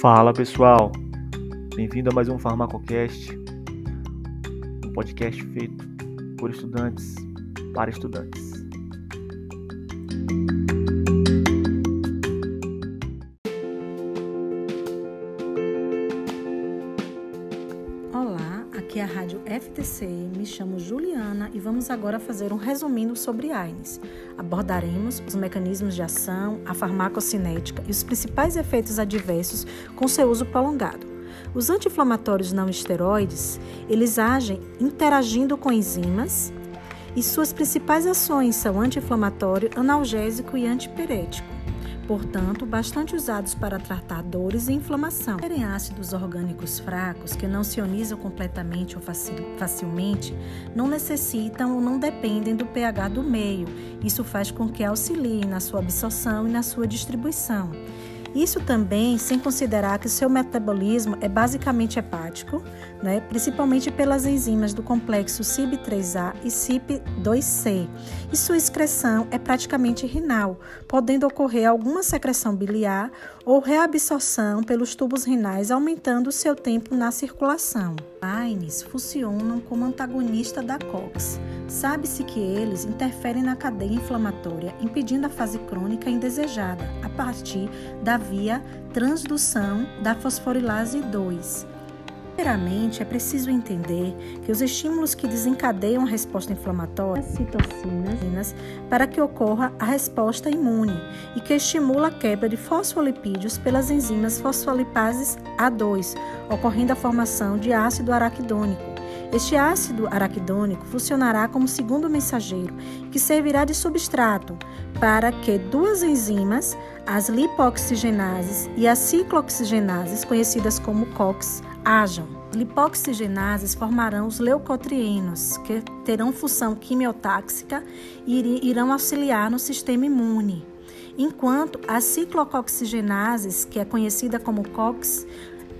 Fala pessoal, bem-vindo a mais um Farmacocast, um podcast feito por estudantes para estudantes. É a Rádio FTC, me chamo Juliana e vamos agora fazer um resumindo sobre AINES. Abordaremos os mecanismos de ação, a farmacocinética e os principais efeitos adversos com seu uso prolongado. Os anti-inflamatórios não esteroides, eles agem interagindo com enzimas e suas principais ações são anti-inflamatório, analgésico e antipirético portanto, bastante usados para tratar dores e inflamação. Terem ácidos orgânicos fracos que não se ionizam completamente ou facilmente, não necessitam ou não dependem do pH do meio. Isso faz com que auxiliem na sua absorção e na sua distribuição. Isso também sem considerar que seu metabolismo é basicamente hepático, né, principalmente pelas enzimas do complexo CYP3A e CYP2C, e sua excreção é praticamente renal, podendo ocorrer alguma secreção biliar ou reabsorção pelos tubos renais, aumentando seu tempo na circulação. AINES funcionam como antagonista da COX. Sabe-se que eles interferem na cadeia inflamatória, impedindo a fase crônica indesejada a partir da via transdução da fosforilase 2. Primeiramente, é preciso entender que os estímulos que desencadeiam a resposta inflamatória são citocinas para que ocorra a resposta imune e que estimula a quebra de fosfolipídios pelas enzimas fosfolipases A2, ocorrendo a formação de ácido araquidônico. Este ácido araquidônico funcionará como segundo mensageiro, que servirá de substrato para que duas enzimas, as lipoxigenases e as ciclooxigenases, conhecidas como COX, ajam. Lipoxigenases formarão os leucotrienos, que terão função quimiotáxica e irão auxiliar no sistema imune. Enquanto as ciclooxigenases, que é conhecida como COX,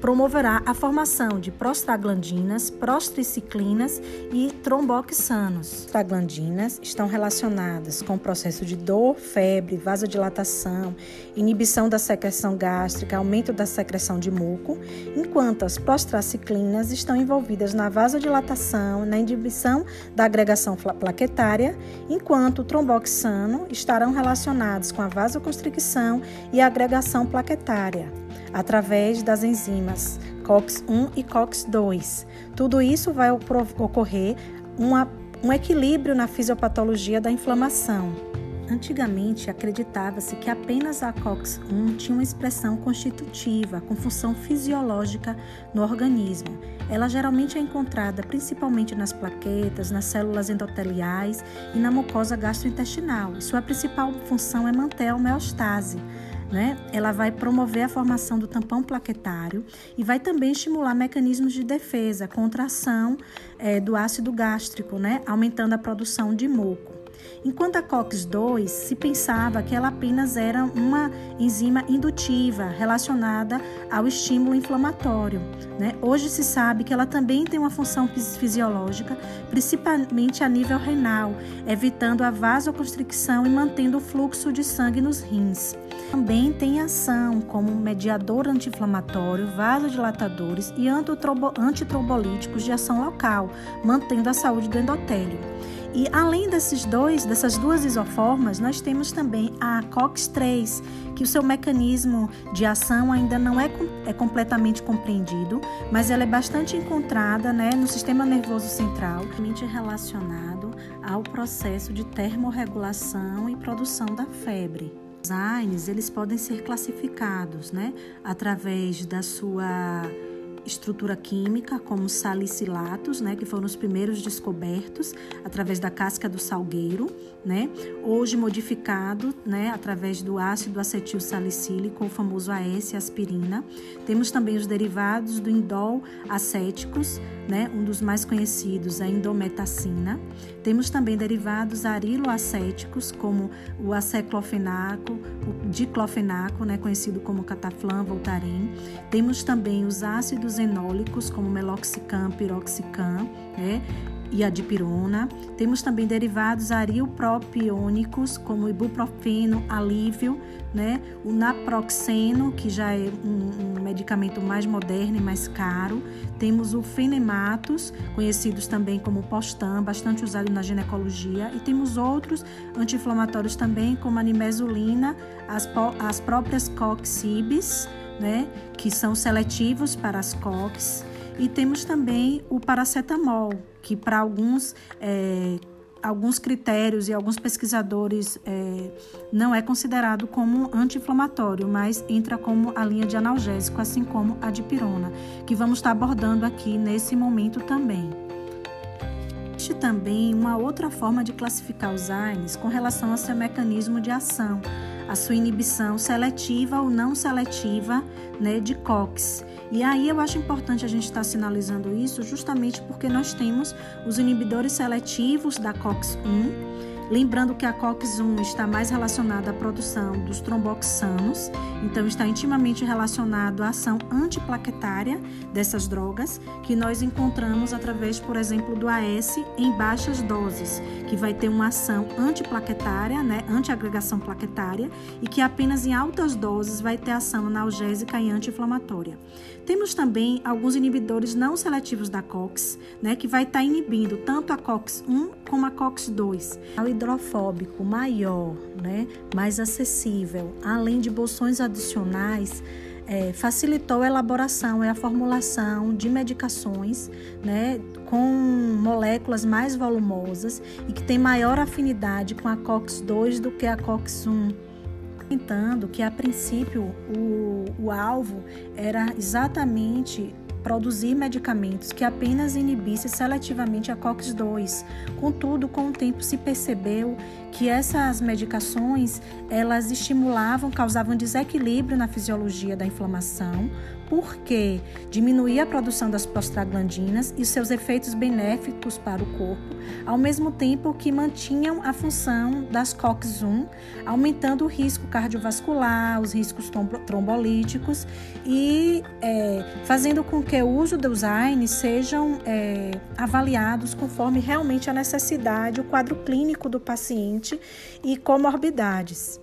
promoverá a formação de prostaglandinas, prostriciclinas e tromboxanos. Prostaglandinas estão relacionadas com o processo de dor, febre, vasodilatação, inibição da secreção gástrica, aumento da secreção de muco, enquanto as prostraciclinas estão envolvidas na vasodilatação, na inibição da agregação plaquetária, enquanto o tromboxano estarão relacionados com a vasoconstricção e a agregação plaquetária através das enzimas COX-1 e COX-2. Tudo isso vai ocorrer uma, um equilíbrio na fisiopatologia da inflamação. Antigamente, acreditava-se que apenas a COX-1 tinha uma expressão constitutiva, com função fisiológica no organismo. Ela geralmente é encontrada principalmente nas plaquetas, nas células endoteliais e na mucosa gastrointestinal. Sua principal função é manter a homeostase né? Ela vai promover a formação do tampão plaquetário e vai também estimular mecanismos de defesa contra a ação é, do ácido gástrico, né? Aumentando a produção de muco. Enquanto a COX-2 se pensava que ela apenas era uma enzima indutiva relacionada ao estímulo inflamatório. Né? Hoje se sabe que ela também tem uma função fisiológica, principalmente a nível renal, evitando a vasoconstricção e mantendo o fluxo de sangue nos rins. Também tem ação como mediador anti-inflamatório, vasodilatadores e antitrombolíticos de ação local, mantendo a saúde do endotélio. E além desses dois, dessas duas isoformas, nós temos também a COX-3, que o seu mecanismo de ação ainda não é, é completamente compreendido, mas ela é bastante encontrada né, no sistema nervoso central, relacionado ao processo de termorregulação e produção da febre. AINES, eles podem ser classificados né, através da sua estrutura química, como salicilatos, né, que foram os primeiros descobertos através da casca do salgueiro, né, hoje modificado, né, através do ácido acetil salicílico, o famoso AS aspirina. Temos também os derivados do indol acéticos, né, um dos mais conhecidos, a indometacina. Temos também derivados ariloacéticos, como o aceclofenaco, o diclofenaco, né, conhecido como cataflam, voltaren. Temos também os ácidos enólicos, como meloxicam, piroxicam, né? e a dipirona. Temos também derivados ariopropiônicos, como ibuprofeno, alívio, né? o naproxeno, que já é um, um, medicamento mais moderno e mais caro. Temos o fenematos, conhecidos também como postam, bastante usado na ginecologia. E temos outros anti-inflamatórios também, como a nimesulina, as, as próprias coxibes, né? que são seletivos para as COX. E temos também o paracetamol, que para alguns é, alguns critérios e alguns pesquisadores é, não é considerado como anti-inflamatório, mas entra como a linha de analgésico, assim como a dipirona, que vamos estar abordando aqui nesse momento também. Existe também uma outra forma de classificar os AINES com relação ao seu mecanismo de ação, a sua inibição seletiva ou não seletiva né, de COX. E aí eu acho importante a gente estar sinalizando isso justamente porque nós temos os inibidores seletivos da COX-1 Lembrando que a COX-1 está mais relacionada à produção dos tromboxanos, então está intimamente relacionado à ação antiplaquetária dessas drogas, que nós encontramos através, por exemplo, do AS em baixas doses, que vai ter uma ação antiplaquetária, né, antiagregação plaquetária, e que apenas em altas doses vai ter ação analgésica e anti-inflamatória. Temos também alguns inibidores não seletivos da COX, né, que vai estar inibindo tanto a COX-1 como a COX-2 hidrofóbico maior, né, mais acessível, além de bolsões adicionais, é, facilitou a elaboração e a formulação de medicações né, com moléculas mais volumosas e que tem maior afinidade com a COX-2 do que a COX-1 comentando que a princípio o, o alvo era exatamente produzir medicamentos que apenas inibissem seletivamente a COX-2. Contudo, com o tempo se percebeu que essas medicações, elas estimulavam, causavam desequilíbrio na fisiologia da inflamação, porque diminuía a produção das prostaglandinas e seus efeitos benéficos para o corpo, ao mesmo tempo que mantinham a função das COX-1, aumentando o risco cardiovascular, os riscos trombolíticos e é, fazendo com que o uso dos AINES sejam é, avaliados conforme realmente a necessidade, o quadro clínico do paciente e comorbidades.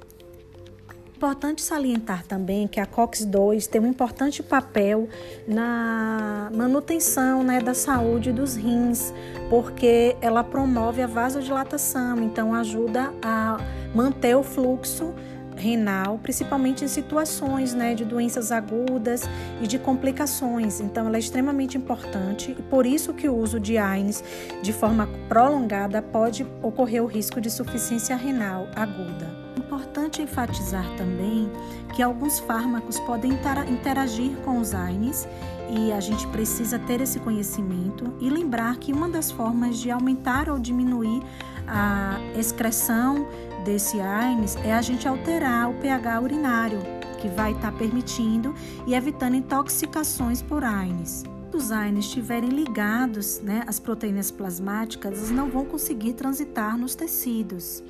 Importante salientar também que a COX-2 tem um importante papel na manutenção né, da saúde dos rins, porque ela promove a vasodilatação, então ajuda a manter o fluxo renal, principalmente em situações né, de doenças agudas e de complicações. Então, ela é extremamente importante e por isso que o uso de AINES de forma prolongada pode ocorrer o risco de insuficiência renal aguda importante enfatizar também que alguns fármacos podem interagir com os AINES e a gente precisa ter esse conhecimento e lembrar que uma das formas de aumentar ou diminuir a excreção desse AINES é a gente alterar o pH urinário, que vai estar permitindo e evitando intoxicações por AINES os AINES estiverem ligados né, às proteínas plasmáticas, eles não vão conseguir transitar nos tecidos.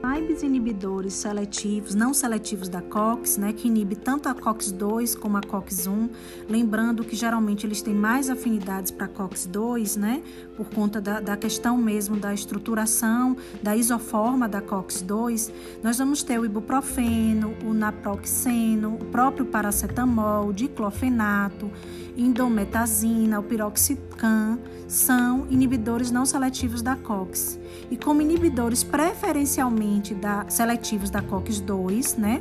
AIBs inibidores seletivos, não seletivos da COX, né, que inibe tanto a COX-2 como a COX-1, lembrando que geralmente eles têm mais afinidades para COX-2, né, por conta da, da, questão mesmo da estruturação, da isoforma da COX-2, nós vamos ter o ibuprofeno, o naproxeno, o próprio paracetamol, o diclofenato, indometazina, o piroxicam, são inibidores não seletivos da COX. E como inibidores preferencialmente da, seletivos da COX-2, né?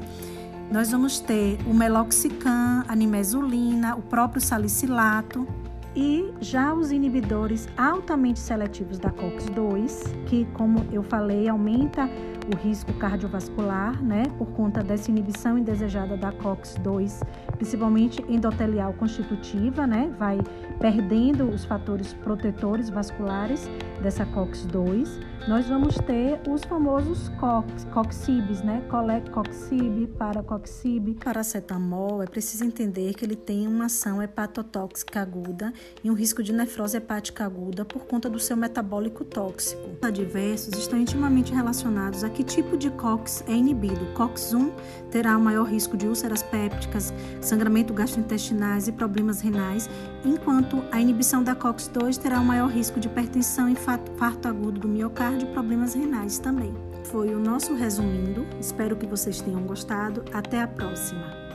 Nós vamos ter o meloxicam, a nimesulina, o próprio salicilato, e já os inibidores altamente seletivos da COX-2, que, como eu falei, aumenta o risco cardiovascular, né, por conta dessa inibição indesejada da COX-2, principalmente endotelial constitutiva, né, vai perdendo os fatores protetores vasculares dessa COX-2. Nós vamos ter os famosos COX, COXIBs, né, Colecoxib, Paracoxib, paracetamol. É preciso entender que ele tem uma ação hepatotóxica aguda e um risco de nefrose hepática aguda por conta do seu metabólico tóxico. Adversos estão intimamente relacionados a que tipo de COX é inibido. COX-1 terá o maior risco de úlceras pépticas, sangramento gastrointestinais e problemas renais, enquanto a inibição da COX-2 terá o maior risco de hipertensão, infarto agudo do miocárdio e problemas renais também. Foi o nosso resumindo. Espero que vocês tenham gostado. Até a próxima.